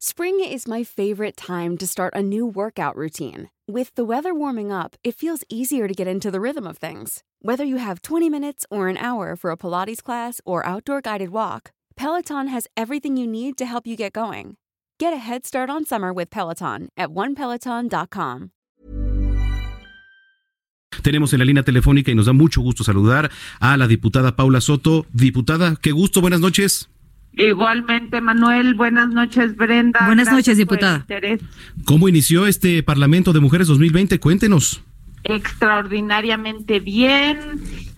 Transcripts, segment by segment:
Spring is my favorite time to start a new workout routine. With the weather warming up, it feels easier to get into the rhythm of things. Whether you have 20 minutes or an hour for a Pilates class or outdoor guided walk, Peloton has everything you need to help you get going. Get a head start on summer with Peloton at onepeloton.com. Tenemos en la línea telefónica y nos da mucho gusto saludar a la diputada Paula Soto. Diputada, qué gusto, buenas noches. Igualmente, Manuel, buenas noches, Brenda. Buenas noches, diputada. ¿Cómo inició este Parlamento de Mujeres 2020? Cuéntenos. Extraordinariamente bien,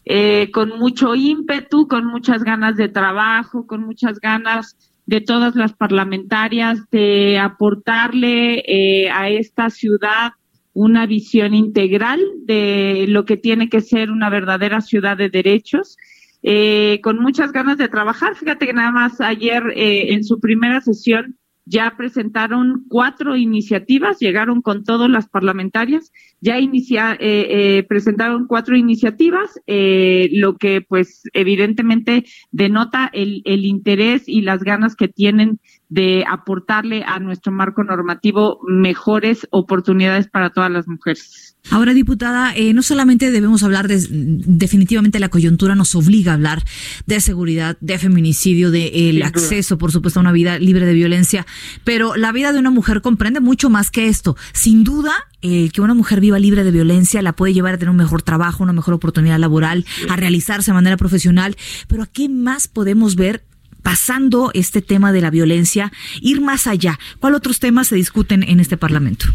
eh, con mucho ímpetu, con muchas ganas de trabajo, con muchas ganas de todas las parlamentarias de aportarle eh, a esta ciudad una visión integral de lo que tiene que ser una verdadera ciudad de derechos eh, con muchas ganas de trabajar. Fíjate que nada más ayer eh, en su primera sesión ya presentaron cuatro iniciativas, llegaron con todas las parlamentarias, ya inicia, eh, eh presentaron cuatro iniciativas, eh, lo que pues evidentemente denota el, el interés y las ganas que tienen de aportarle a nuestro marco normativo mejores oportunidades para todas las mujeres. Ahora, diputada, eh, no solamente debemos hablar de, definitivamente la coyuntura nos obliga a hablar de seguridad, de feminicidio, de el acceso, por supuesto, a una vida libre de violencia, pero la vida de una mujer comprende mucho más que esto. Sin duda, eh, que una mujer viva libre de violencia la puede llevar a tener un mejor trabajo, una mejor oportunidad laboral, a realizarse de manera profesional, pero ¿a qué más podemos ver pasando este tema de la violencia, ir más allá? ¿Cuáles otros temas se discuten en este Parlamento?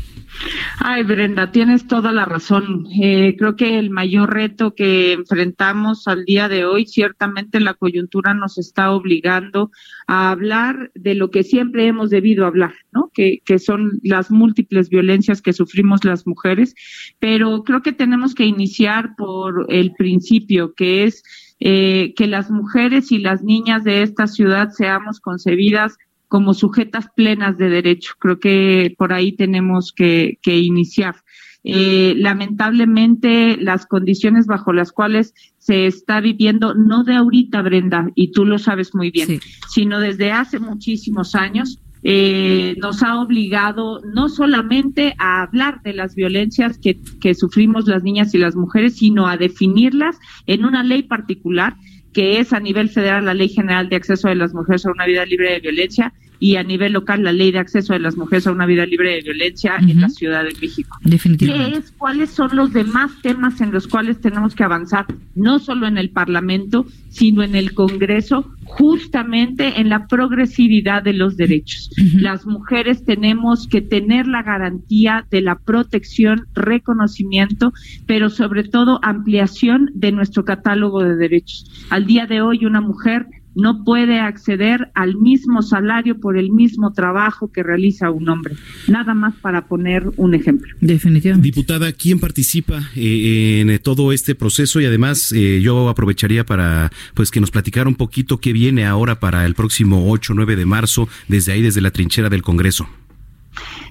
Ay, Brenda, tienes toda la razón. Eh, creo que el mayor reto que enfrentamos al día de hoy, ciertamente la coyuntura nos está obligando a hablar de lo que siempre hemos debido hablar, ¿no? Que, que son las múltiples violencias que sufrimos las mujeres, pero creo que tenemos que iniciar por el principio, que es eh, que las mujeres y las niñas de esta ciudad seamos concebidas como sujetas plenas de derecho. Creo que por ahí tenemos que, iniciar. Eh, lamentablemente, las condiciones bajo las cuales se está viviendo, no de ahorita, Brenda, y tú lo sabes muy bien, sino desde hace muchísimos años, eh, nos ha obligado no solamente a hablar de las violencias que, que sufrimos las niñas y las mujeres, sino a definirlas en una ley particular que es a nivel federal la Ley General de Acceso de las Mujeres a una Vida Libre de Violencia y a nivel local la Ley de Acceso de las Mujeres a una Vida Libre de Violencia en la Ciudad de México. Definitivamente. ¿Qué es, ¿Cuáles son los demás temas en los cuales tenemos que avanzar, no solo en el Parlamento, sino en el Congreso, justamente en la progresividad de los derechos? Las mujeres tenemos que tener la garantía de la protección, reconocimiento, pero sobre todo ampliación de nuestro catálogo de derechos. Al día de hoy, una mujer no puede acceder al mismo salario por el mismo trabajo que realiza un hombre. Nada más para poner un ejemplo. Definitivamente. Diputada, ¿quién participa eh, en todo este proceso? Y además, eh, yo aprovecharía para pues que nos platicara un poquito qué viene ahora para el próximo 8 9 de marzo, desde ahí, desde la trinchera del Congreso.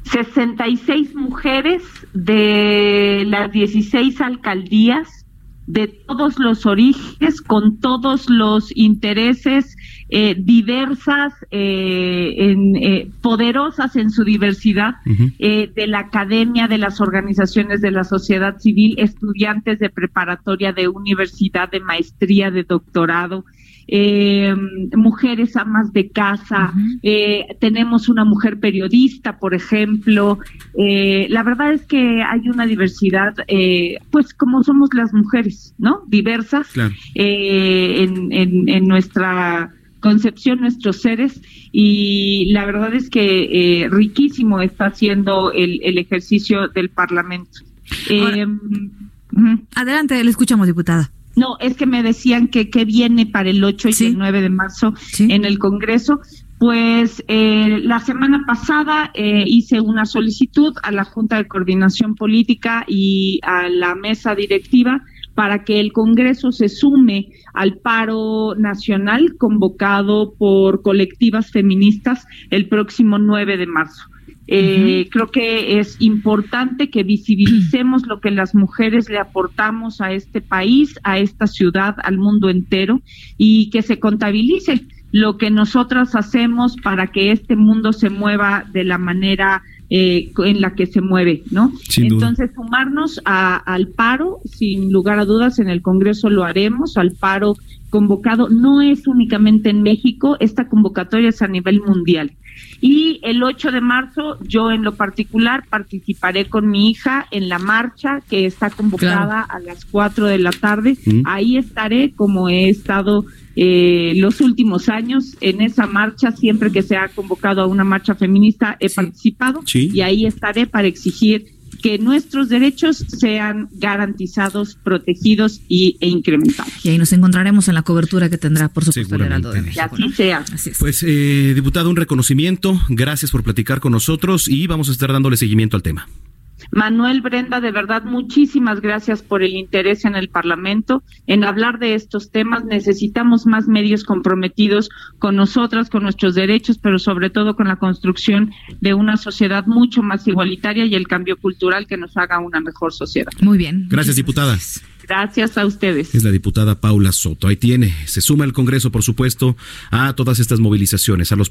66 mujeres de las 16 alcaldías de todos los orígenes, con todos los intereses eh, diversas, eh, en, eh, poderosas en su diversidad, de la academia, de las organizaciones de la sociedad civil, estudiantes de preparatoria, de universidad, de maestría, de doctorado, eh, mujeres amas de casa, eh, tenemos una mujer periodista, por ejemplo. Eh, la verdad es que hay una diversidad, eh, pues como somos las mujeres, ¿no? Diversas en, en, nuestra concepción, nuestros seres, y la verdad es que riquísimo está haciendo el, el ejercicio del Parlamento. Adelante, le escuchamos, diputada. No, es que me decían que, que viene para el 8 y el 9 de marzo en el Congreso. Pues eh, la semana pasada eh, hice una solicitud a la Junta de Coordinación Política y a la mesa directiva para que el Congreso se sume al paro nacional convocado por colectivas feministas el próximo 9 de marzo. Eh, Creo que es importante que visibilicemos lo que las mujeres le aportamos a este país, a esta ciudad, al mundo entero y que se contabilice lo que nosotras hacemos para que este mundo se mueva de la manera eh, en la que se mueve, ¿no? Entonces, sumarnos al paro, sin lugar a dudas, en el Congreso lo haremos, al paro convocado, no es únicamente en México, esta convocatoria es a nivel mundial. Y el 8 de marzo, yo en lo particular participaré con mi hija en la marcha que está convocada a las 4 de la tarde. Mm. Ahí estaré como he estado eh, los últimos años en esa marcha, siempre que se ha convocado a una marcha feminista, he participado y ahí estaré para exigir que nuestros derechos sean garantizados, protegidos y, e incrementados. Y ahí nos encontraremos en la cobertura que tendrá, por supuesto, el Heraldo de México. así sea. Pues, eh, diputado, un reconocimiento. Gracias por platicar con nosotros y vamos a estar dándole seguimiento al tema. Manuel Brenda, de verdad, muchísimas gracias por el interés en el Parlamento en hablar de estos temas. Necesitamos más medios comprometidos con nosotras, con nuestros derechos, pero sobre todo con la construcción de una sociedad mucho más igualitaria y el cambio cultural que nos haga una mejor sociedad. Muy bien. Gracias, diputada. Gracias a ustedes. Es la diputada Paula Soto. Ahí tiene. Se suma el Congreso, por supuesto, a todas estas movilizaciones, a los